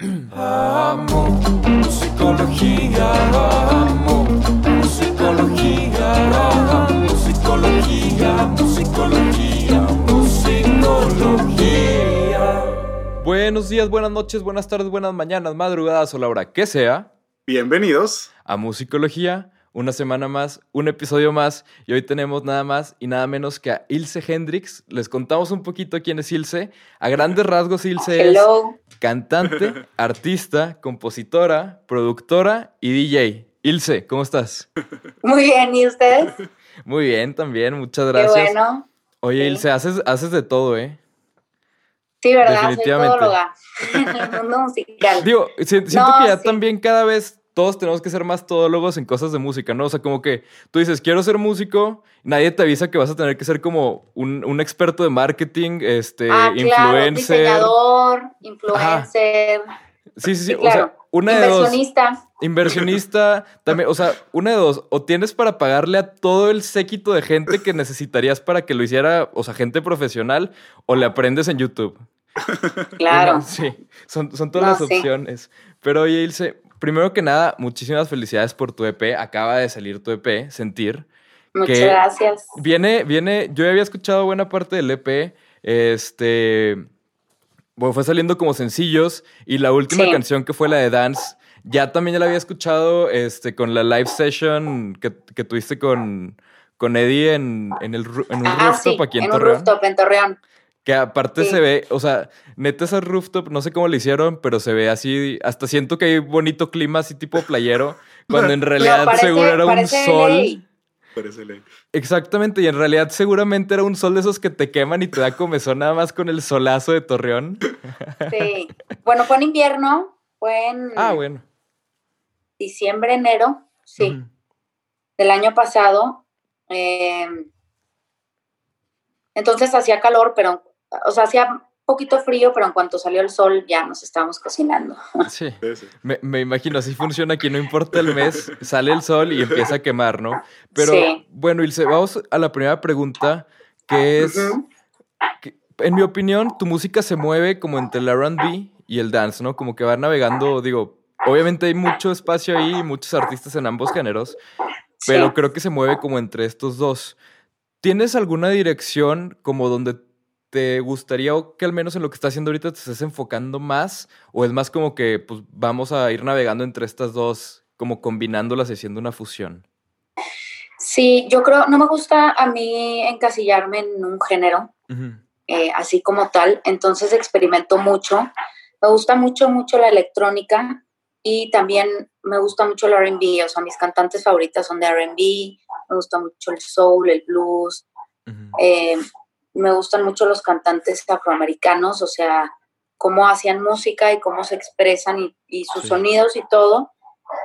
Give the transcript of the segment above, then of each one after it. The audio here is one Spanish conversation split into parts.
Amo musicología, amo musicología, amo musicología, musicología, musicología. Buenos días, buenas noches, buenas tardes, buenas mañanas, madrugadas o la hora que sea Bienvenidos. a Musicología. Una semana más, un episodio más y hoy tenemos nada más y nada menos que a Ilse Hendrix. Les contamos un poquito quién es Ilse. A grandes rasgos, Ilse es Hello. cantante, artista, compositora, productora y DJ. Ilse, ¿cómo estás? Muy bien, ¿y ustedes? Muy bien, también, muchas Qué gracias. bueno. Oye, Sí. Ilse, haces, haces de todo, ¿eh? Sí, ¿verdad? Soy Definitivamente. todóloga en el mundo musical. Digo, si- siento No, que ya sí. también cada vez todos tenemos que ser más todólogos en cosas de música, ¿no? O sea, como que tú dices, quiero ser músico, nadie te avisa que vas a tener que ser como un, un experto de marketing, este, ah, claro, influencer. diseñador, influencer, Sí, sí, sí. sí, O sea, claro. una de dos. inversionista. Inversionista, también, o sea, una de dos, o tienes para pagarle a todo el séquito de gente que necesitarías para que lo hiciera, o sea, gente profesional, o le aprendes en YouTube. Claro. Una- sí, son, son todas No, las sí. opciones. Pero oye, Ilse, primero que nada, muchísimas felicidades por tu EP. Acaba de salir tu EP, Sentir. Muchas que- gracias. Viene, viene, yo había escuchado buena parte del EP. Este, bueno, fue saliendo como sencillos y la última Sí. canción que fue la de Dance, ya también ya la había escuchado este, con la live session que, que tuviste con, con Eddie en, en, el, en un Ah, rooftop sí, aquí en, en un rooftop en Torreón. Que aparte Sí. se ve, o sea, neta ese rooftop, no sé cómo le hicieron, pero se ve así, hasta siento que hay bonito clima así tipo playero, cuando en realidad No, parece- seguro era un sol. Parece ley. Exactamente, y en realidad seguramente era un sol de esos que te queman y te da comezón nada más con el solazo de Torreón. Sí. Bueno, fue en invierno, fue en Ah, bueno. diciembre, enero, sí, del año pasado. Eh, entonces hacía calor, pero, o sea, hacía poquito frío, pero en cuanto salió el sol ya nos estábamos cocinando. Sí. Sí, sí. Me, me imagino, así funciona aquí, no importa el mes, sale el sol y empieza a quemar, ¿no? Pero Sí. bueno, Ilse, vamos a la primera pregunta, que es, que, en mi opinión, tu música se mueve como entre el RB y el dance, ¿no? Como que va navegando, digo, obviamente hay mucho espacio ahí, muchos artistas en ambos géneros, pero Sí. creo que se mueve como entre estos dos. ¿Tienes alguna dirección como donde te gustaría o que al menos en lo que estás haciendo ahorita te estés enfocando más? ¿O es más como que pues vamos a ir navegando entre estas dos, como combinándolas y haciendo una fusión? Sí, yo creo, no me gusta a mí encasillarme en un género, eh, así como tal, entonces experimento mucho. Me gusta mucho, mucho la electrónica y también me gusta mucho el RB, o sea, mis cantantes favoritas son de RB, me gusta mucho el soul, el blues, eh, me gustan mucho los cantantes afroamericanos, o sea, cómo hacían música y cómo se expresan y, y sus Sí. sonidos y todo.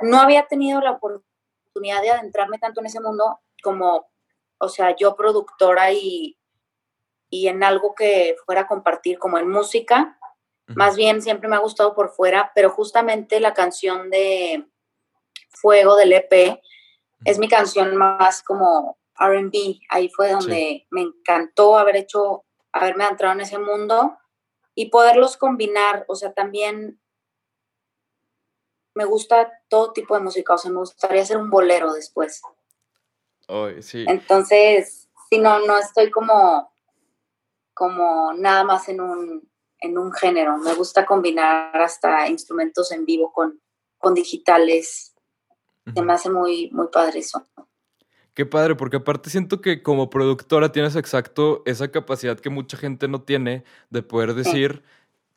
No había tenido la oportunidad de adentrarme tanto en ese mundo como, o sea, yo productora y, y en algo que fuera a compartir como en música. Más bien siempre me ha gustado por fuera, pero justamente la canción de Fuego del EP es mi canción más como RB. Ahí fue donde me encantó haber hecho, haberme entrado en ese mundo y poderlos combinar. O sea, también me gusta todo tipo de música. O sea, me gustaría hacer un bolero después. Ay, sí. Entonces, si no, no estoy como, como nada más en un, en un género. Me gusta combinar hasta instrumentos en vivo con, con digitales. Se me hace muy, muy padre eso. Qué padre, porque aparte siento que como productora tienes exacto esa capacidad que mucha gente no tiene de poder decir,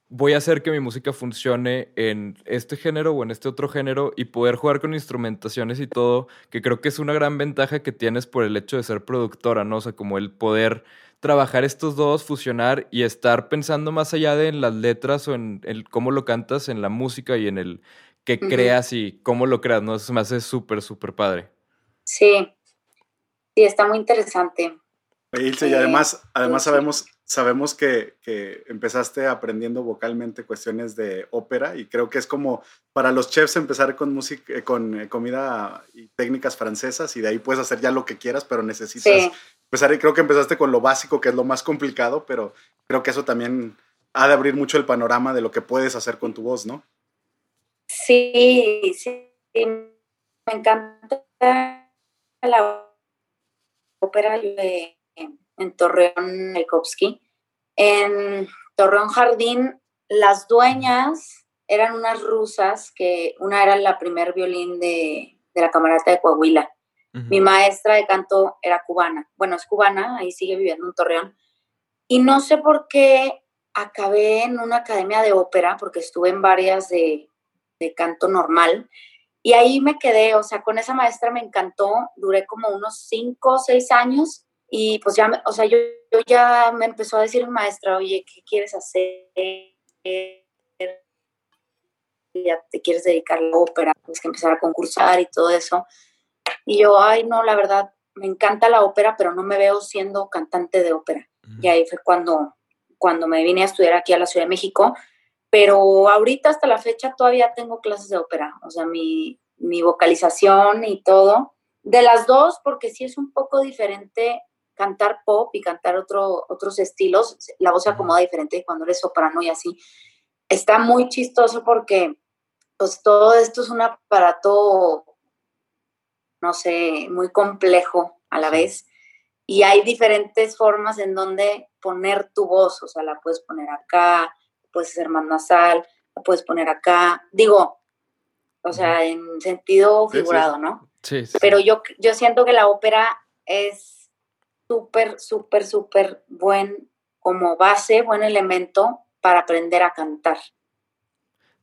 voy a hacer que mi música funcione en este género o en este otro género y poder jugar con instrumentaciones y todo, que creo que es una gran ventaja que tienes por el hecho de ser productora, ¿no? O sea, como el poder trabajar estos dos, fusionar y estar pensando más allá de en las letras o en el cómo lo cantas, en la música y en el que creas y cómo lo creas, ¿no? Eso me hace súper, súper padre. Sí, sí, está muy interesante. Ilse, y además, además sabemos, sabemos que, que empezaste aprendiendo vocalmente cuestiones de ópera y creo que es como para los chefs empezar con música, eh, con eh, comida y técnicas francesas y de ahí puedes hacer ya lo que quieras, pero necesitas Sí, empezar y creo que empezaste con lo básico que es lo más complicado, pero creo que eso también ha de abrir mucho el panorama de lo que puedes hacer con tu voz, ¿no? Sí, sí, me encanta la ópera de, en Torreón Tchaikovsky. En Torreón Jardín, las dueñas eran unas rusas que una era la primer violín de, de la camarata de Coahuila. Mi maestra de canto era cubana. Bueno, es cubana, ahí sigue viviendo en Torreón. Y no sé por qué acabé en una academia de ópera, porque estuve en varias de, de canto normal. Y ahí me quedé, o sea, con esa maestra me encantó, duré como unos cinco o seis años y pues ya, o sea, yo, yo, ya me empezó a decir mi maestra, oye, ¿qué quieres hacer? Ya te quieres dedicar a la ópera, pues que empezar a concursar y todo eso. Y yo, ay, no, la verdad, me encanta la ópera, pero no me veo siendo cantante de ópera. Y ahí fue cuando, cuando me vine a estudiar aquí a la Ciudad de México. Pero ahorita hasta la fecha todavía tengo clases de ópera, o sea, mi, mi vocalización y todo. De las dos, porque sí es un poco diferente cantar pop y cantar otro, otros estilos, la voz se acomoda diferente cuando eres soprano y así. Está muy chistoso porque pues todo esto es un aparato, no sé, muy complejo a la vez y hay diferentes formas en donde poner tu voz, o sea, la puedes poner acá, puedes hacer más nasal, la puedes poner acá, digo, o sea, en sentido figurado, ¿no? Sí, sí. Pero yo, yo siento que la ópera es súper, súper, súper buen como base, buen elemento para aprender a cantar.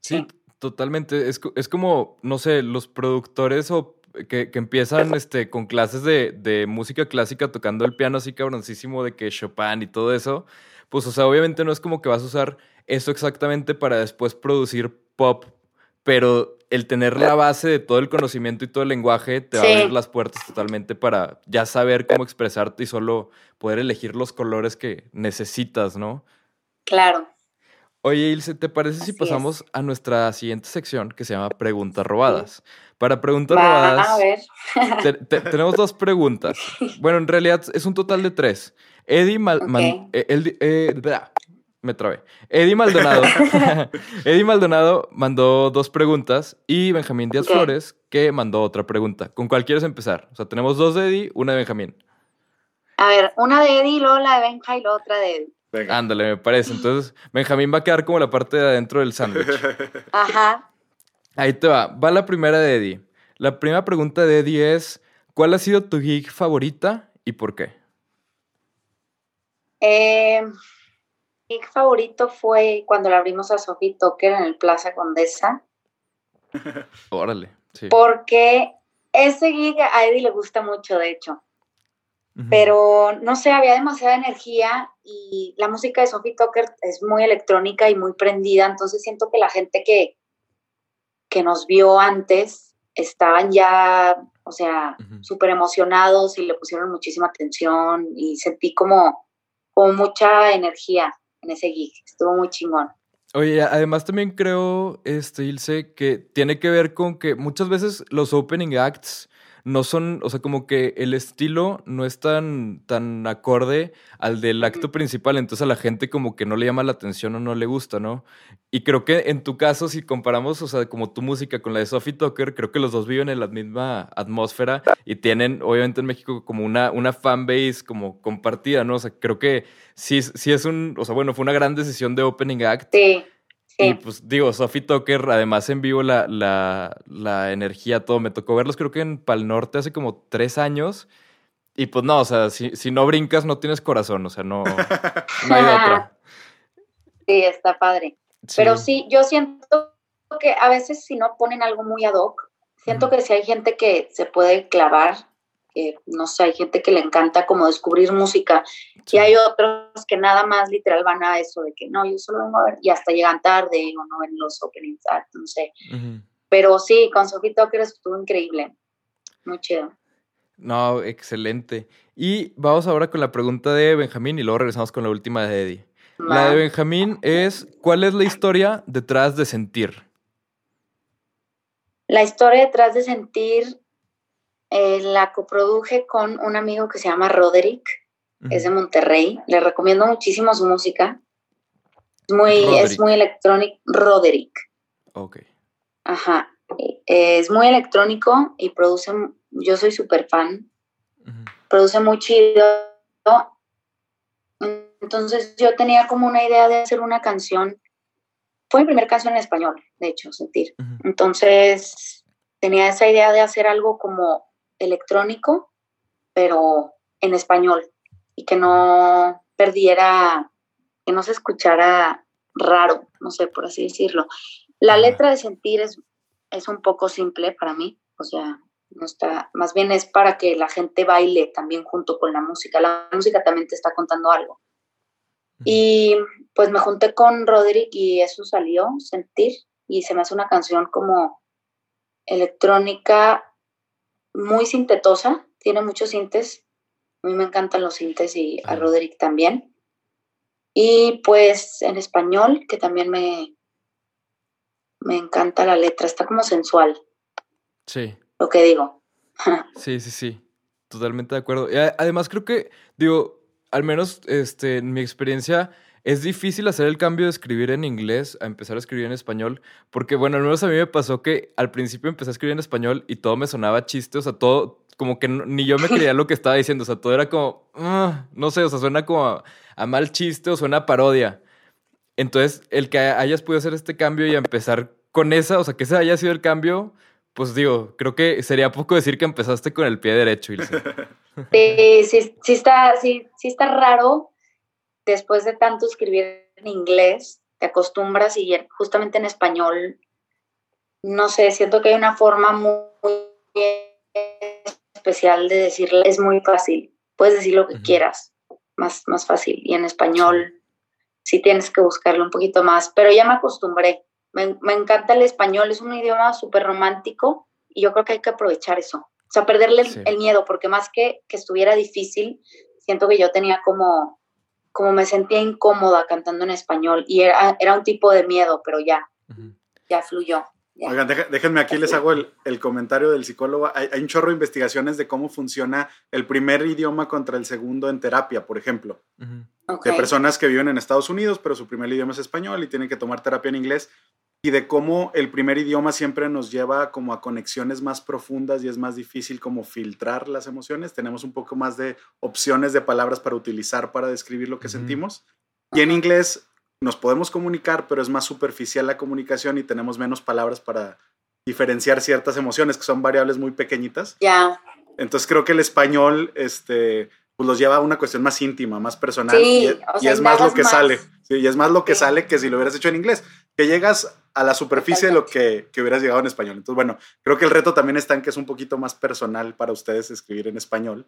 Sí, sí. totalmente. Es, es, como, no sé, los productores o que, que empiezan este, con clases de, de, música clásica tocando el piano así cabroncísimo de que Chopin y todo eso. Pues, o sea, obviamente no es como que vas a usar eso exactamente para después producir pop, pero el tener la base de todo el conocimiento y todo el lenguaje te va a abrir las puertas totalmente para ya saber cómo expresarte y solo poder elegir los colores que necesitas, ¿no? Claro. Oye, Ilse, ¿te parece si pasamos a nuestra siguiente sección que se llama Preguntas Robadas? Para preguntas Va, robadas, a ver. te- te- tenemos dos preguntas. Bueno, en realidad es un total de tres. Eddie Mal- Man- eh, el- eh, me trabé. Eddie Maldonado. Eddie Maldonado mandó dos preguntas y Benjamín Díaz. Flores que mandó otra pregunta. ¿Con cuál quieres empezar? O sea, tenemos dos de Eddie, una de Benjamín. A ver, una de Eddie, luego la de Benja y la otra de Eddie. Venga. Ándale, me parece. Entonces, Benjamín va a quedar como la parte de adentro del sándwich. Ajá. Ahí te va. Va la primera de Eddie. La primera pregunta de Eddie es: ¿Cuál ha sido tu gig favorita y por qué? Eh, mi gig favorito fue cuando le abrimos a Sophie Tucker en el Plaza Condesa, Órale. Sí. porque ese gig a Eddie le gusta mucho, de hecho. Pero no sé, había demasiada energía y la música de Sophie Tucker es muy electrónica y muy prendida, entonces siento que la gente que, que nos vio antes estaban ya, o sea, Ujú. súper emocionados y le pusieron muchísima atención y sentí como, como mucha energía en ese gig, estuvo muy chingón. Oye, además también creo, este, Ilse, que tiene que ver con que muchas veces los opening acts no son, o sea, como que el estilo no es tan, tan acorde al del acto principal, entonces a la gente como que no le llama la atención o no le gusta, ¿no? Y creo que en tu caso, si comparamos, o sea, como tu música con la de Sophie Tucker, creo que los dos viven en la misma atmósfera y tienen, obviamente en México, como una, una fanbase como compartida, ¿no? O sea, creo que sí, sí es un, o sea, bueno, fue una gran decisión de opening act. Sí, Y pues digo, Sophie Tucker, además en vivo la, la, la energía, todo. Me tocó verlos creo que en Pal Norte hace como tres años. Y pues no, o sea, si, si no brincas no tienes corazón, o sea, no, no hay otra. sí, está padre. Pero sí, yo siento que a veces si no ponen algo muy ad hoc, siento que si hay gente que se puede clavar, que no sé, hay gente que le encanta como descubrir música Sí. y hay otros que nada más literal van a eso de que no, yo solo vengo a ver y hasta llegan tarde o no ven los openings, ah, no sé. Pero sí, con Sophie Tucker estuvo increíble, muy chido. No, excelente. Y vamos ahora con la pregunta de Benjamín y luego regresamos con la última de Eddie. La de Benjamín es, ¿cuál es la historia detrás de sentir? La historia detrás de sentir eh, la coproduje con un amigo que se llama Roderick. es de Monterrey. Le recomiendo muchísimo su música. Es muy, Roderick. es muy electrónico. Roderick. Ok. Ajá. Es muy electrónico y produce, yo soy súper fan, produce muy chido. Entonces yo tenía como una idea de hacer una canción, fue mi primera canción en español, de hecho, Sentir. Entonces tenía esa idea de hacer algo como electrónico, pero en español y que no perdiera, que no se escuchara raro, no sé, por así decirlo. La letra de sentir es, es un poco simple para mí, o sea, no está, más bien es para que la gente baile también junto con la música. La música también te está contando algo. Y pues me junté con Roderick y eso salió, sentir, y se me hace una canción como electrónica muy sintetosa, tiene muchos sintes. A mí me encantan los sintes y a. Roderick también. Y pues en español, que también me, me encanta la letra, está como sensual, Sí. lo que digo. Sí, sí, sí. Totalmente de acuerdo. Y además creo que, digo, al menos este, en mi experiencia, es difícil hacer el cambio de escribir en inglés a empezar a escribir en español. Porque, bueno, al menos a mí me pasó que al principio empecé a escribir en español y todo me sonaba chiste. O sea, todo, como que no- ni yo me creía lo que estaba diciendo. O sea, todo era como, "Ah", no sé, o sea, suena como a, a mal chiste o suena a parodia. Entonces, el que hayas podido hacer este cambio y empezar con esa, o sea, que ese haya sido el cambio, pues digo, creo que sería poco decir que empezaste con el pie derecho, Ilse. Sí, sí, sí está, sí, sí está raro después de tanto escribir en inglés, te acostumbras y en- justamente en español, no sé, siento que hay una forma muy, especial de decirle, es muy fácil, puedes decir lo que quieras, más, más fácil, y en español sí tienes que buscarlo un poquito más, pero ya me acostumbré, me, me encanta el español, es un idioma súper romántico y yo creo que hay que aprovechar eso. O sea, perderle el miedo, porque más que que estuviera difícil, siento que yo tenía como, como me sentía incómoda cantando en español y era, era un tipo de miedo, pero ya, ya fluyó. ya. Oigan, déjenme aquí, les hago el, el comentario del psicólogo. Hay, hay un chorro de investigaciones de cómo funciona el primer idioma contra el segundo en terapia, por ejemplo. De personas que viven en Estados Unidos, pero su primer idioma es español y tienen que tomar terapia en inglés, y de cómo el primer idioma siempre nos lleva como a conexiones más profundas y es más difícil como filtrar las emociones. Tenemos un poco más de opciones de palabras para utilizar para describir lo que sentimos. Y en inglés nos podemos comunicar, pero es más superficial la comunicación y tenemos menos palabras para diferenciar ciertas emociones, que son variables muy pequeñitas. Ya, Entonces creo que el español, este, pues los lleva a una cuestión más íntima, más personal. Sí, y, o y es más lo que más. sale. Sí, y es más lo que Sí. sale que si lo hubieras hecho en inglés. Que llegas a la superficie de lo que, que hubieras llegado en español. Entonces, bueno, creo que el reto también está en que es un poquito más personal para ustedes escribir en español.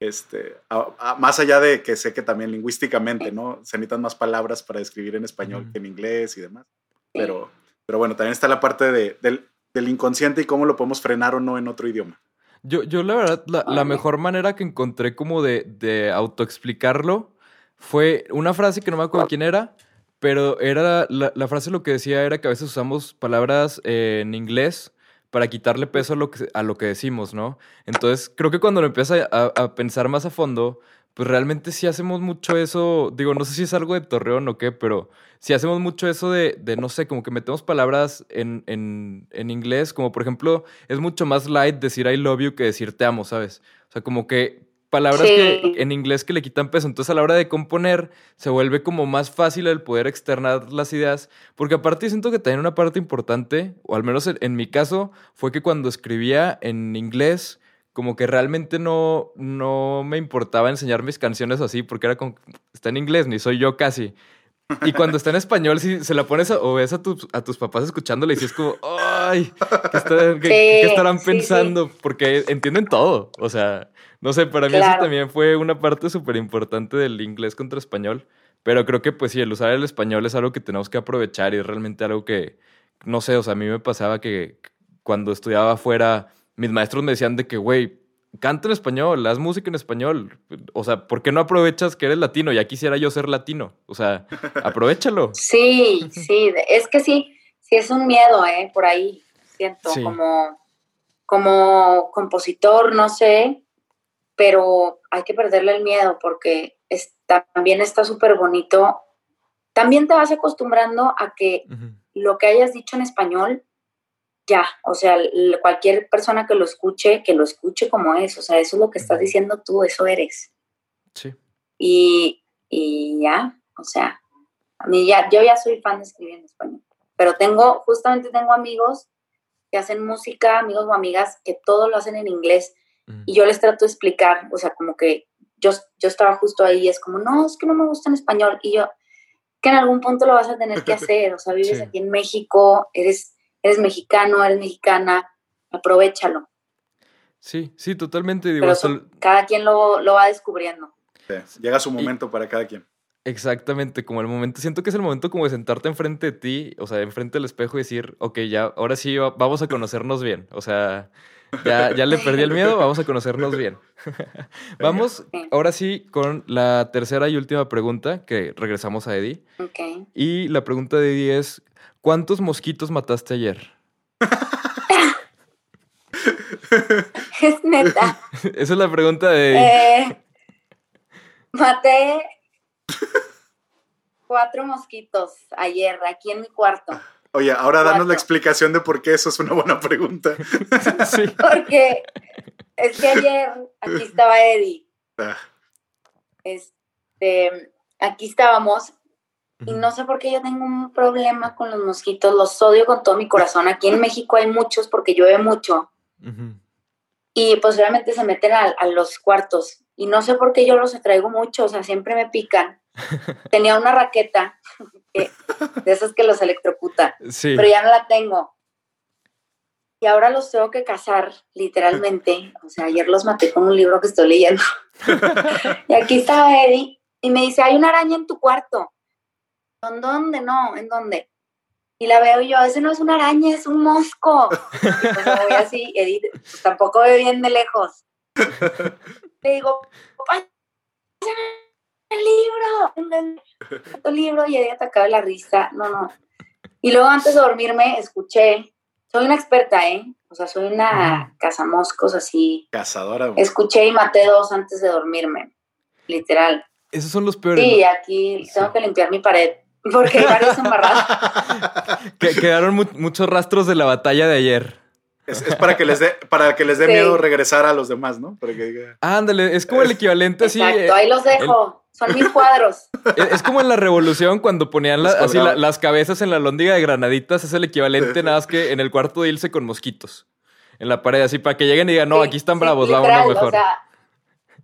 Este, a- a- más allá de que sé que también lingüísticamente, ¿no? Se necesitan más palabras para escribir en español que en inglés y demás. Pero, pero bueno, también está la parte de- del, del inconsciente y cómo lo podemos frenar o no en otro idioma. Yo, yo la verdad, la, la mejor manera que encontré como de, de autoexplicarlo fue una frase que no me acuerdo quién era, pero era la, frase lo que decía era que a veces usamos palabras eh, en inglés para quitarle peso a lo, que, a lo que decimos, ¿no? Entonces, creo que cuando lo empiezas a pensar más a fondo, pues realmente sí hacemos mucho eso, digo, no sé si es algo de Torreón o qué, pero sí hacemos mucho eso de, de no sé, como que metemos palabras en, en, en inglés, como por ejemplo, es mucho más light decir I love you que decir te amo, ¿sabes? O sea, como que palabras Sí. que en inglés que le quitan peso. Entonces, a la hora de componer, se vuelve como más fácil el poder externar las ideas. Porque aparte siento que también una parte importante, o al menos en, en mi caso, fue que cuando escribía en inglés, como que realmente no, no me importaba enseñar mis canciones así, porque era como, está en inglés, ni soy yo casi. Y cuando está en español, si se la pones a- o ves a tus, a tus papás escuchándole y si es como, ay, ¿qué, está- qué- qué Sí, estarán sí, sí. pensando? Porque entienden todo. O sea, no sé, para mí eso también fue una parte súper importante del inglés contra español. Pero creo que, pues sí, el usar el español es algo que tenemos que aprovechar y es realmente algo que, no sé, o sea, a mí me pasaba que cuando estudiaba afuera, mis maestros me decían de que, güey, canta en español, haz música en español. O sea, ¿por qué no aprovechas que eres latino? Ya quisiera yo ser latino. O sea, aprovechalo. Sí, sí, es que sí, sí es un miedo, ¿eh? Por ahí, siento, Sí. como, como compositor, no sé, pero hay que perderle el miedo porque es- también está súper bonito. También te vas acostumbrando a que lo que hayas dicho en español ya, o sea, cualquier persona que lo escuche, que lo escuche como es, o sea, eso es lo que estás diciendo tú, eso eres. Sí. Y, y ya, o sea, a mí ya, yo ya soy fan de escribir en español, pero tengo, justamente tengo amigos que hacen música, amigos o amigas que todo lo hacen en inglés Mm. y yo les trato de explicar, o sea, como que yo, yo estaba justo ahí, es como, no, es que no me gusta en español, y yo, que en algún punto lo vas a tener que hacer, o sea, vives Sí. aquí en México, eres, eres mexicano, eres mexicana, aprovechalo, Sí, sí, totalmente. Digo, pero cada quien lo, lo va descubriendo. Sí, Llega su momento para cada quien. Exactamente, como el momento, siento que es el momento como de sentarte enfrente de ti, o sea, enfrente del espejo y decir, ok, ya, ahora sí va- vamos a conocernos bien, o sea, ya, ya le perdí el miedo, vamos a conocernos bien. vamos ahora sí con la tercera y última pregunta, que regresamos a Eddie, Ok. y la pregunta de Eddie es, ¿cuántos mosquitos mataste ayer? Es neta. Esa es la pregunta de Eddie. Eh, maté cuatro mosquitos ayer aquí en mi cuarto. Oye, ahora danos Cuatro. la explicación de por qué eso es una buena pregunta. Sí. Porque es que ayer aquí estaba Eddie. Ah, Este, aquí estábamos y no sé por qué yo tengo un problema con los mosquitos. Los odio con todo mi corazón. Aquí en México hay muchos porque llueve mucho y pues se meten a, a los cuartos. Y no sé por qué yo los atraigo mucho, o sea, siempre me pican. Tenía una raqueta que- de esas que los electrocuta, Sí. pero ya no la tengo. Y ahora los tengo que cazar, literalmente. O sea, ayer los maté con un libro que estoy leyendo. y aquí estaba Eddie y me dice, hay una araña en tu cuarto. ¿En dónde? No, ¿en dónde? Y la veo y yo, ese no es una araña, es un mosco. Y pues me voy así, Eddie pues, tampoco ve bien de lejos. Le digo, "Pásame el libro, libro, y Eddie atacaba la risa. No, no. Y luego antes de dormirme, escuché, soy una experta, ¿eh? O sea, soy una cazamoscos así. cazadora. güey. Escuché y maté dos antes de dormirme, literal. Esos son los peores. Sí, ¿no? aquí tengo que limpiar mi pared porque hay varios embarrados. Que quedaron mu- muchos rastros de la batalla de ayer. Es, es para que les dé, para que les dé Sí. miedo regresar a los demás, ¿no? Para que diga, Ándale, es como el equivalente así. Exacto, ahí los dejo. Son mis cuadros. Es es como en la revolución cuando ponían la- así la- las cabezas en la lóndiga de granaditas. Es el equivalente nada más que en el cuarto de Ilse con mosquitos. En la pared, así para que lleguen y digan, no, Sí, aquí están sí, bravos, literal, vámonos mejor. O sea,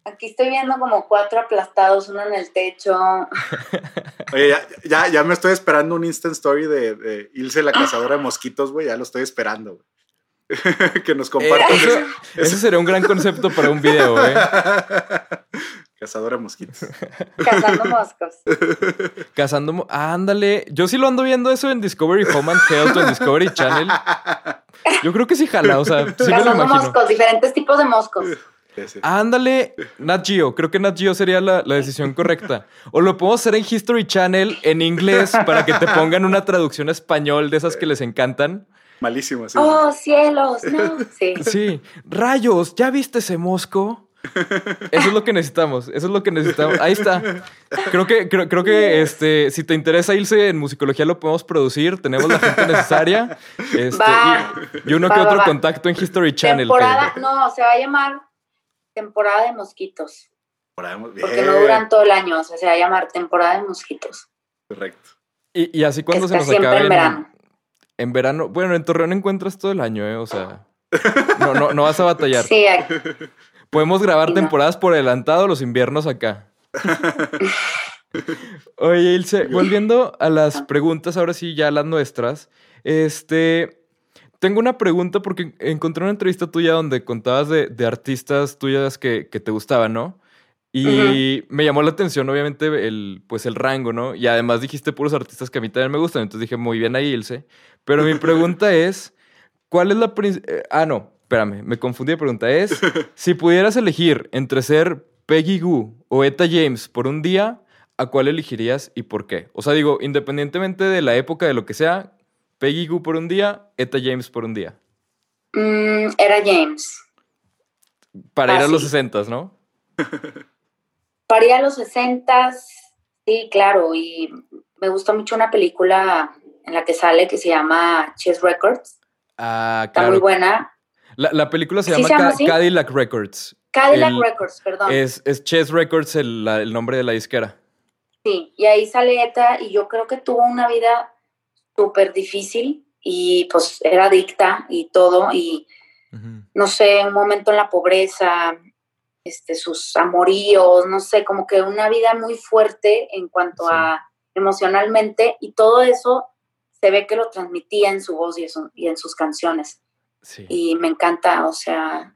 aquí estoy viendo como cuatro aplastados, uno en el techo. Oye, ya, ya, ya me estoy esperando un instant story de, de Ilse la cazadora de mosquitos, güey. Ya lo estoy esperando, güey. que nos Eh, compartas eso, sería un gran concepto para un video, ¿eh? Cazadora de mosquitos. Cazando moscos. Cazando. mo- Ándale. Yo sí lo ando viendo eso en Discovery Home and Health o en Discovery Channel. Yo creo que sí jala, o sea, sí me lo Cazando imagino. moscos, diferentes tipos de moscos. Ándale, Nat Geo. Creo que Nat Geo sería la, la decisión correcta. O lo podemos hacer en History Channel en inglés para que te pongan una traducción español de esas que les encantan. Malísimo, sí. Oh, cielos, no. Sí. Sí, rayos, ¿ya viste ese mosco? Eso es lo que necesitamos, eso es lo que necesitamos. Ahí está. Creo que, creo, creo que este, si te interesa irse en musicología, lo podemos producir. Tenemos la gente necesaria. Este, Va. y, y uno Va, que va, otro va. contacto en History Channel. Temporada, que- no, se va a llamar temporada de mosquitos. Por ahí, muy Porque no duran todo el año, o sea, se va a llamar temporada de mosquitos. Correcto. y, y así cuando se nos siempre acabe en verano. en verano. Bueno, en Torreón encuentras todo el año, ¿eh? O sea, no, no, no vas a batallar. Sí, aquí- Podemos grabar temporadas por adelantado los inviernos acá. Oye, Ilse, volviendo a las preguntas, ahora sí, ya las nuestras. Este. Tengo una pregunta porque encontré una entrevista tuya donde contabas de, de artistas tuyas que, que te gustaban, ¿no? Y me llamó la atención, obviamente, el, pues el rango, ¿no? Y además dijiste puros artistas que a mí también me gustan. Entonces dije, muy bien ahí, Ilse. Pero mi pregunta es, ¿cuál es la... eh, ah, no, espérame, me confundí de pregunta. Es, si pudieras elegir entre ser Peggy Goo o Eta James por un día, ¿a cuál elegirías y por qué? O sea, digo, independientemente de la época, de lo que sea, Peggy Goo por un día, Eta James por un día. Mm, era James. Para ir a los 60, ¿no? Para ir a los 60, sí, claro, y me gusta mucho una película en la que sale que se llama Chess Records. Ah, Está muy claro. buena. La, la película se ¿Sí llama, se? Cadillac Records. Cadillac El- Records, perdón. Es, es Chess Records el, la- el nombre de la disquera. Sí, y ahí sale Eta y yo creo que tuvo una vida súper difícil y pues era adicta y todo y no sé, un momento en la pobreza, este, sus amoríos, no sé, como que una vida muy fuerte en cuanto Sí. a emocionalmente y todo eso se ve que lo transmitía en su voz y en sus canciones Sí. y me encanta, o sea,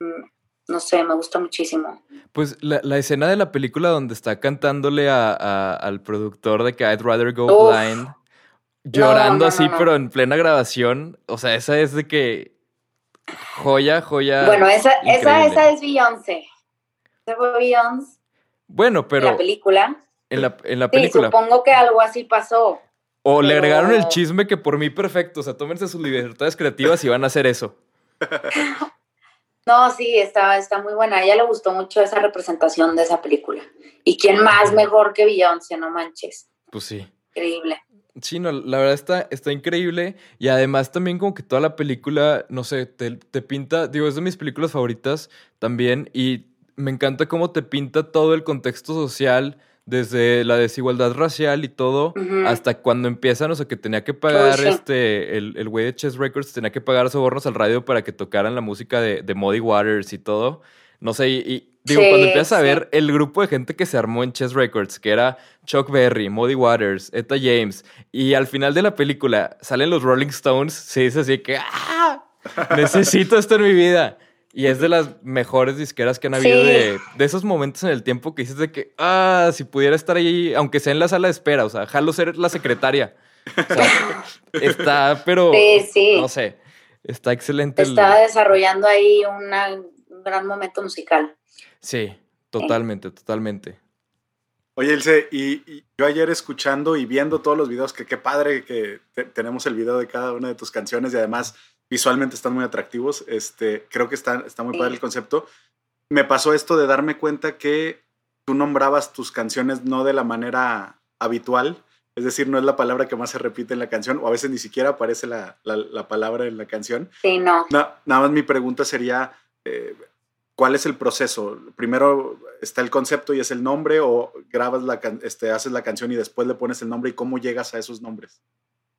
mm, no sé, me gusta muchísimo. Pues la, la escena de la película donde está cantándole a- a- al productor de que I'd rather go Uf. blind, llorando no, así, no, pero en plena grabación. O sea, esa es de que joya, joya. Bueno, esa, esa, increíble. esa es Beyoncé. Esa fue Beyoncé Bueno, en pero la película. en la, en la Sí, película. supongo que algo así pasó. O le agregaron el chisme que por mí perfecto. O sea, tómense sus libertades creativas y van a hacer eso. No, sí, está, está muy buena. A ella le gustó mucho esa representación de esa película. ¿Y quién más mejor que Beyoncé? No manches. Pues sí. Increíble. Sí, no, la verdad está, está increíble. Y además también como que toda la película, no sé, te, te pinta, digo, es de mis películas favoritas también. Y me encanta cómo te pinta todo el contexto social, desde la desigualdad racial y todo, hasta cuando empiezan, o sea, que tenía que pagar este, el, el güey de Chess Records, tenía que pagar sobornos al radio para que tocaran la música de, de Muddy Waters y todo. No sé, y, y digo, Sí, cuando empiezas a ver el grupo de gente que se armó en Chess Records, que era Chuck Berry, Muddy Waters, Etta James, y al final de la película salen los Rolling Stones, se dice así que ¡ah! Necesito esto en mi vida. Y es de las mejores disqueras que han habido Sí. de, de esos momentos en el tiempo que dices de que, ah, si pudiera estar ahí, aunque sea en la sala de espera, o sea, jalo ser la secretaria. O sea, está, pero, Sí, sí. no sé, está excelente. el- Está desarrollando ahí una- un gran momento musical. Sí, totalmente, totalmente. Oye, Ilse, y, y yo ayer escuchando y viendo todos los videos, que qué padre que te- tenemos el video de cada una de tus canciones y además visualmente están muy atractivos. Este, creo que está, está muy Sí. padre el concepto. Me pasó esto de darme cuenta que tú nombrabas tus canciones no de la manera habitual, es decir, no es la palabra que más se repite en la canción, o a veces ni siquiera aparece la, la- la palabra en la canción. Sí, no. Na- nada más mi pregunta sería, eh, ¿cuál es el proceso? Primero está el concepto y es el nombre o grabas la, este, haces la canción y después le pones el nombre y cómo llegas a esos nombres?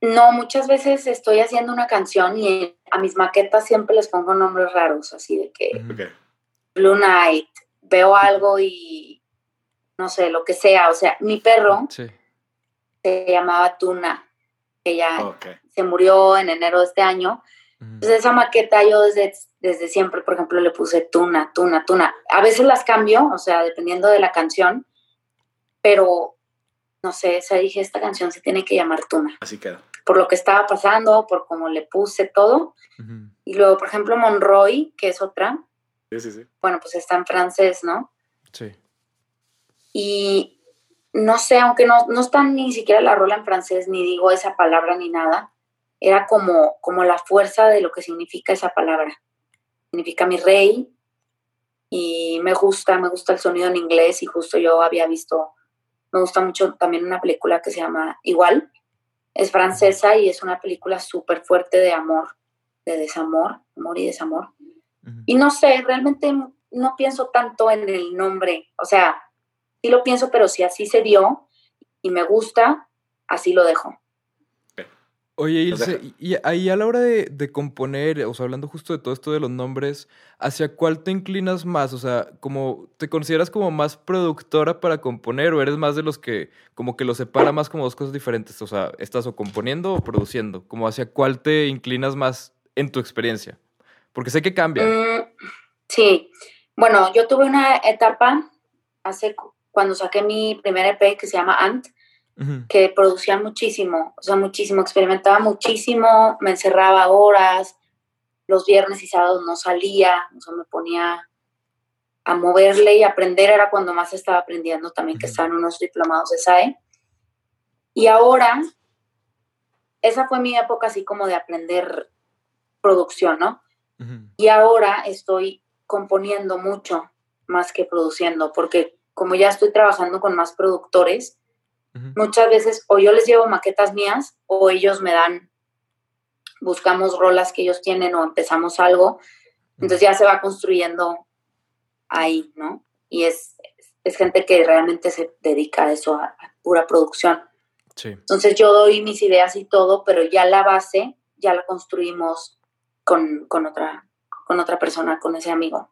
No, muchas veces estoy haciendo una canción y a mis maquetas siempre les pongo nombres raros, así de que. Blue Night, veo algo y no sé, lo que sea. O sea, mi perro Sí. se llamaba Tuna, que ya se murió en enero de este año. Entonces esa maqueta yo desde, desde siempre, por ejemplo, le puse Tuna, Tuna, Tuna. A veces las cambio, o sea, dependiendo de la canción, pero no sé, o sea, dije, esta canción se tiene que llamar Tuna, Así queda. por lo que estaba pasando, por cómo le puse todo. Y luego, por ejemplo, Monroy, que es otra, Sí, sí, sí. bueno, pues está en francés, ¿no? Sí. Y no sé, aunque no, no está ni siquiera la rola en francés, ni digo esa palabra ni nada, era como, como la fuerza de lo que significa esa palabra. Significa mi rey y me gusta, me gusta el sonido en inglés y justo yo había visto, me gusta mucho también una película que se llama Igual, es francesa y es una película súper fuerte de amor, de desamor, amor y desamor. Y no sé, realmente no pienso tanto en el nombre. O sea, sí lo pienso, pero si así se dio y me gusta, así lo dejo. Oye, Ilse, y ahí a la hora de, de componer, o sea, hablando justo de todo esto de los nombres, ¿hacia cuál te inclinas más? O sea, como, ¿te consideras como más productora para componer o eres más de los que como que lo separa más como dos cosas diferentes? O sea, ¿estás o componiendo o produciendo? Como hacia cuál te inclinas más en tu experiencia? Porque sé que cambia. Mm, sí. Bueno, yo tuve una etapa hace cu- cuando saqué mi primer EP que se llama Ant, Que producía muchísimo, o sea, muchísimo, experimentaba muchísimo, me encerraba horas, los viernes y sábados no salía, o sea, me ponía a moverle y aprender, era cuando más estaba aprendiendo también, que estaban unos diplomados de SAE. Y ahora, esa fue mi época así como de aprender producción, ¿no? Y ahora estoy componiendo mucho más que produciendo, porque como ya estoy trabajando con más productores, Muchas veces o yo les llevo maquetas mías o ellos me dan buscamos rolas que ellos tienen o empezamos algo, entonces ya se va construyendo ahí, ¿no? Y es, es gente que realmente se dedica a eso, a, a pura producción. Sí. Entonces yo doy mis ideas y todo, pero ya la base ya la construimos con, con otra, con otra persona, con ese amigo.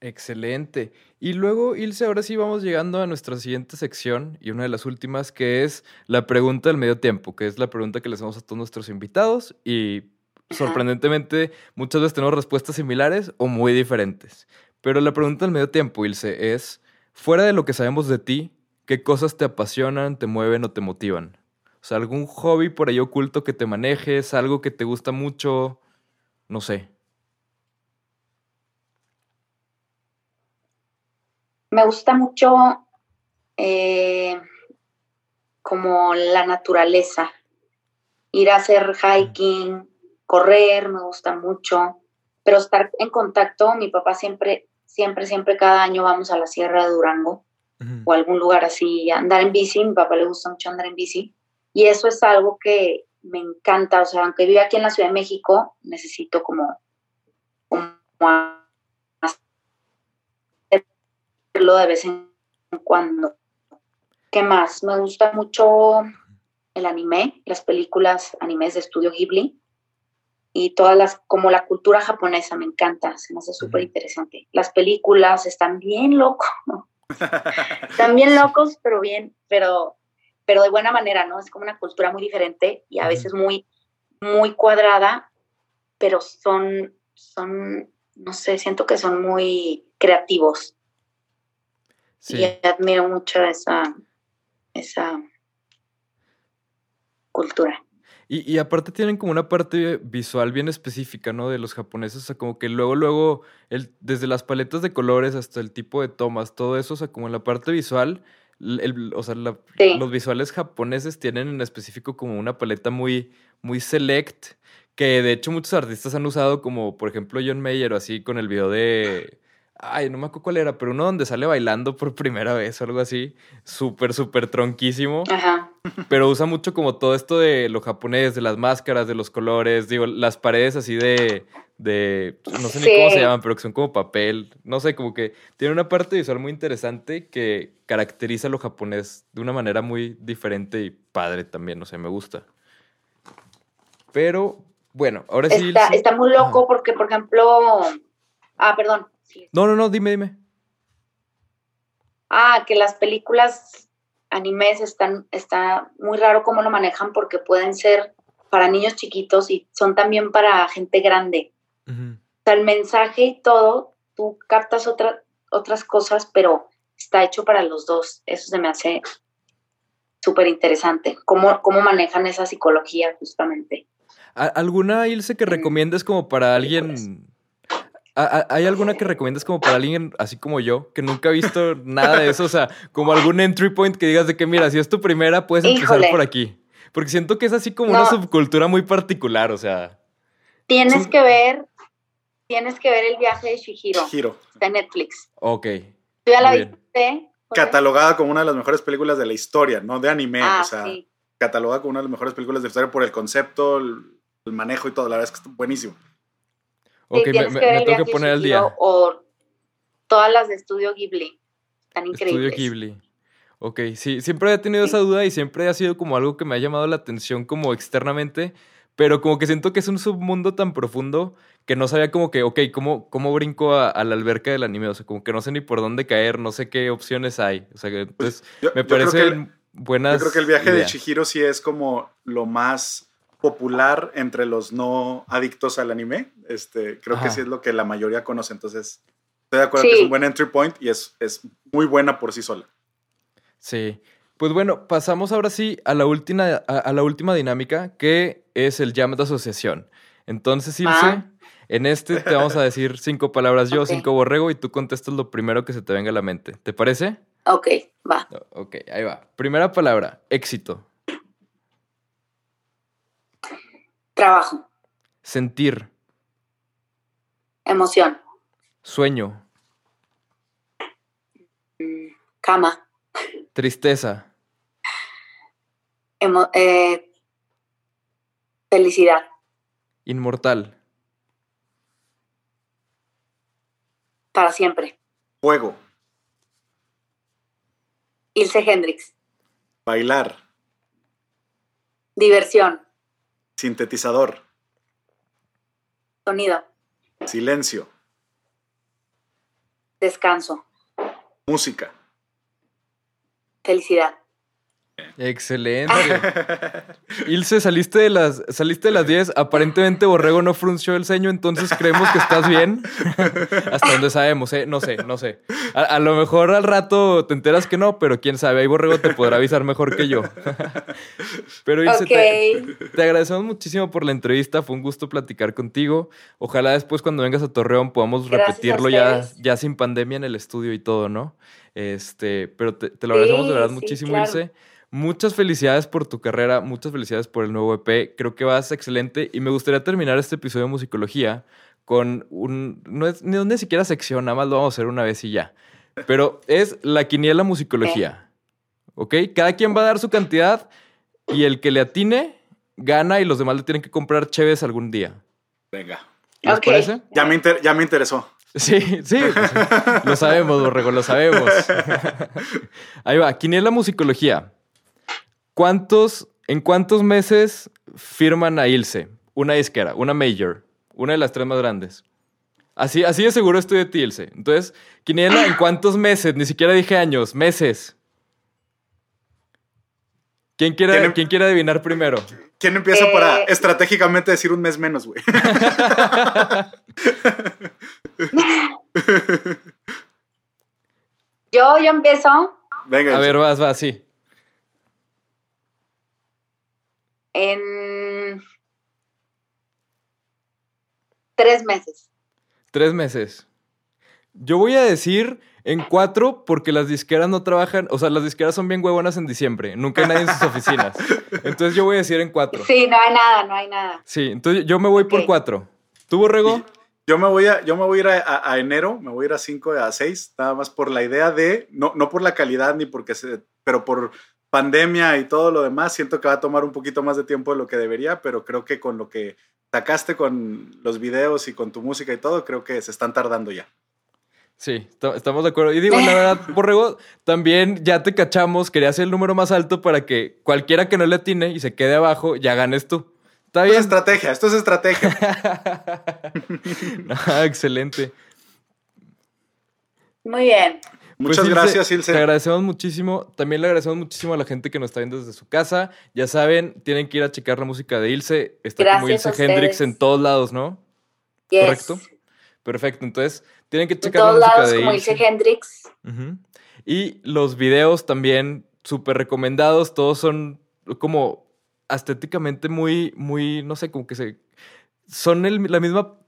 Excelente. Y luego, Ilse, ahora sí vamos llegando a nuestra siguiente sección y una de las últimas que es la pregunta del medio tiempo, que es la pregunta que le hacemos a todos nuestros invitados y sorprendentemente muchas veces tenemos respuestas similares o muy diferentes. Pero la pregunta del medio tiempo, Ilse, es, fuera de lo que sabemos de ti, ¿qué cosas te apasionan, te mueven o te motivan? O sea, algún hobby por ahí oculto que te manejes, algo que te gusta mucho, no sé. Me gusta mucho eh, como la naturaleza, ir a hacer hiking, correr, me gusta mucho, pero estar en contacto, mi papá siempre, siempre, siempre cada año vamos a la Sierra de Durango o algún lugar así, andar en bici, mi papá le gusta mucho andar en bici, y eso es algo que me encanta, o sea, aunque vive aquí en la Ciudad de México, necesito como, como de vez en cuando. ¿Qué más? Me gusta mucho el anime, las películas animes de estudio Ghibli y todas las, como la cultura japonesa, me encanta, se me hace súper interesante. Las películas están bien locos, están bien locos, pero bien, pero, pero de buena manera, ¿no? Es como una cultura muy diferente y a veces muy, muy cuadrada, pero son, son, no sé, siento que son muy creativos Sí. y admiro mucho esa, esa cultura. Y, y aparte tienen como una parte visual bien específica, ¿no? De los japoneses, o sea, como que luego, luego, el, desde las paletas de colores hasta el tipo de tomas, todo eso, o sea, como en la parte visual, el- o sea, la- Sí. los visuales japoneses tienen en específico como una paleta muy, muy select, que de hecho muchos artistas han usado, como por ejemplo John Mayer o así, con el video de... Ay, no me acuerdo cuál era, pero uno donde sale bailando por primera vez o algo así, súper, súper tronquísimo Ajá. pero usa mucho como todo esto de lo japonés, de las máscaras, de los colores, digo, las paredes así de, de no sé ni cómo se llaman, pero que son como papel, no sé, como que tiene una parte visual muy interesante que caracteriza lo japonés de una manera muy diferente y padre también, no sé, me gusta. Pero, bueno, ahora sí... Está, sí- está muy loco porque, por ejemplo, ah, perdón. Sí. No, no, no, dime, dime. Ah, que las películas animes están, está muy raro cómo lo manejan porque pueden ser para niños chiquitos y son también para gente grande. O sea, el mensaje y todo, tú captas otra, otras cosas, pero está hecho para los dos. Eso se me hace súper interesante. ¿Cómo, ¿Cómo manejan esa psicología justamente? ¿A- ¿Alguna, Ilse, que Mm. recomiendes como para alguien... ¿A- a- ¿Hay alguna que recomiendes como para alguien así como yo, que nunca ha visto nada de eso? O sea, como algún entry point que digas de que, mira, si es tu primera, puedes empezar Híjole. por aquí. Porque siento que es así como una subcultura muy particular, o sea... Tienes que ver, tienes que ver el viaje de Shihiro. Giro. Está en Netflix. Ok. ¿Tú ya la bien. viste? Catalogada como una de las mejores películas de la historia, no de anime. Ah, o sea, sí. catalogada como una de las mejores películas de la historia por el concepto, el, el manejo y todo. La verdad es que está buenísimo. Ok, Sí, me, tienes me- que ver me el tengo que poner al día. O todas las de Estudio Ghibli. Están Estudio increíbles. Ghibli. Ok, sí, siempre he tenido Sí. esa duda y siempre ha sido como algo que me ha llamado la atención como externamente, pero como que siento que es un submundo tan profundo que no sabía como que, ok, ¿cómo, cómo brinco a, a la alberca del anime? O sea, como que no sé ni por dónde caer, no sé qué opciones hay. O sea, que entonces Yo, me yo parecen el- buenas Yo creo que el viaje ideas. de Chihiro sí es como lo más popular entre los no adictos al anime. Este, creo Ajá. que sí es lo que la mayoría conoce. Entonces, estoy de acuerdo Sí. que es un buen entry point y es, es muy buena por sí sola. Sí. Pues bueno, pasamos ahora sí a la última, a, a la última dinámica, que es el jam de asociación. Entonces, Ilse, Ah. en este te vamos a decir cinco palabras yo, cinco borrego, y tú contestas lo primero que se te venga a la mente. ¿Te parece? Ok, va. Ok, ahí va. Primera palabra, éxito. Trabajo, Sentir, emoción, sueño, cama, tristeza, emo- eh, felicidad, Inmortal. Para siempre. Fuego. Ilse Hendrix. Bailar. Diversión. Sintetizador. Sonido. Silencio. Descanso. Música. Felicidad. Excelente. Ilse, saliste de las saliste de las 10. Aparentemente Borrego no frunció el ceño, entonces creemos que estás bien. Hasta donde sabemos, ¿eh? No sé, no sé. A, a, lo mejor al rato te enteras que no, pero quién sabe. Ahí Borrego te podrá avisar mejor que yo. pero Ilse, okay. te, te, agradecemos muchísimo por la entrevista. Fue un gusto platicar contigo. Ojalá después cuando vengas a Torreón podamos Gracias repetirlo ya, ya sin pandemia en el estudio y todo, ¿no? Este, pero te, te lo agradecemos Sí, de verdad sí, muchísimo, claro. Ilse. Muchas felicidades por tu carrera, muchas felicidades por el nuevo EP. Creo que vas excelente y me gustaría terminar este episodio de musicología con un. No es ni, ni siquiera sección, nada más lo vamos a hacer una vez y ya. Pero es la quiniela musicología. ¿Ok? Cada quien va a dar su cantidad y el que le atine gana y los demás le tienen que comprar cheves algún día. Venga. ¿Les parece? Ya me, inter- ya me interesó. Sí, sí. pues, lo sabemos, Borrego, lo sabemos. Ahí va, Quiniela Musicología. ¿Cuántos, en cuántos meses firman a Ilse? Una disquera, una major, una de las tres más grandes. Así, así de seguro estoy de ti, Ilse. Entonces, Quiniela, ¿en cuántos meses? Ni siquiera dije años, meses. ¿Quién quiere, ¿quién quiere adivinar primero? ¿Quién empieza Eh, para estratégicamente decir un mes menos, güey? Yo, yo empiezo Venga. A ver, vas, vas, sí. en tres meses. Tres meses. Yo voy a decir en cuatro porque las disqueras no trabajan, o sea, las disqueras son bien huevonas en diciembre. Nunca hay nadie en sus oficinas. Entonces yo voy a decir en cuatro. Sí, no hay nada, no hay nada. Sí, entonces yo me voy por cuatro. ¿Tú, Borrego? Yo me voy a, yo me voy a ir a, a- a enero, me voy a ir a 5 a 6, nada más por la idea de, no, no por la calidad ni porque se, pero por pandemia y todo lo demás, siento que va a tomar un poquito más de tiempo de lo que debería, pero creo que con lo que sacaste con los videos y con tu música y todo, creo que se están tardando ya. Sí, esta- estamos de acuerdo. Y digo, la verdad, Borrego, también ya te cachamos, quería hacer el número más alto para que cualquiera que no le atine y se quede abajo, ya ganes tú. Está Esto es bien. estrategia, esto es estrategia. Excelente. Muy bien. Muchas Pues, Ilse, gracias, Te Ilse. agradecemos muchísimo. También le agradecemos muchísimo a la gente que nos está viendo desde su casa. Ya saben, tienen que ir a checar la música de Ilse. Está como Gracias Ilse a Hendrix en todos lados, ¿no? Yes. ¿Correcto? Perfecto. Entonces, tienen que En checar la todos música lados, de como dice Hendrix. Y los videos también súper recomendados. Todos son como estéticamente muy, muy, no sé, como que se... Son el- la misma,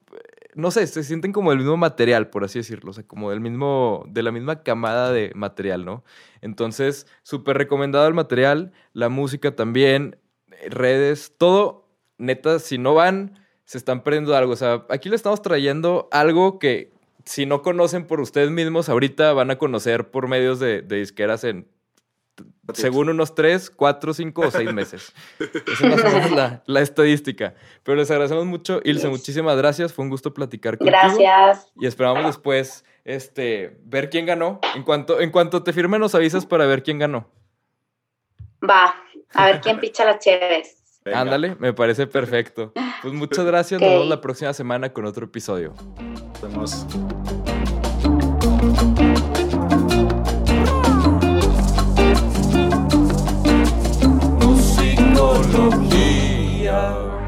no sé, se sienten como el mismo material, por así decirlo. O sea, como del mismo, de la misma camada de material, ¿no? Entonces, súper recomendado el material, la música también, redes, todo. Neta, si no van, se están perdiendo algo. O sea, aquí le estamos trayendo algo que si no conocen por ustedes mismos, ahorita van a conocer por medios de, de disqueras en, según unos 3, 4, 5 o 6 meses. Esa es más o menos la, la estadística. Pero les agradecemos mucho. Ilse, Yes. muchísimas gracias. Fue un gusto platicar contigo. Gracias. Y esperamos después este, ver quién ganó. En cuanto, en cuanto te firme, nos avisas para ver quién ganó. Va. A ver quién picha las chéves. Venga. Ándale, me parece perfecto. Pues muchas gracias. Nos vemos la próxima semana con otro episodio. Nos vemos. Musicología.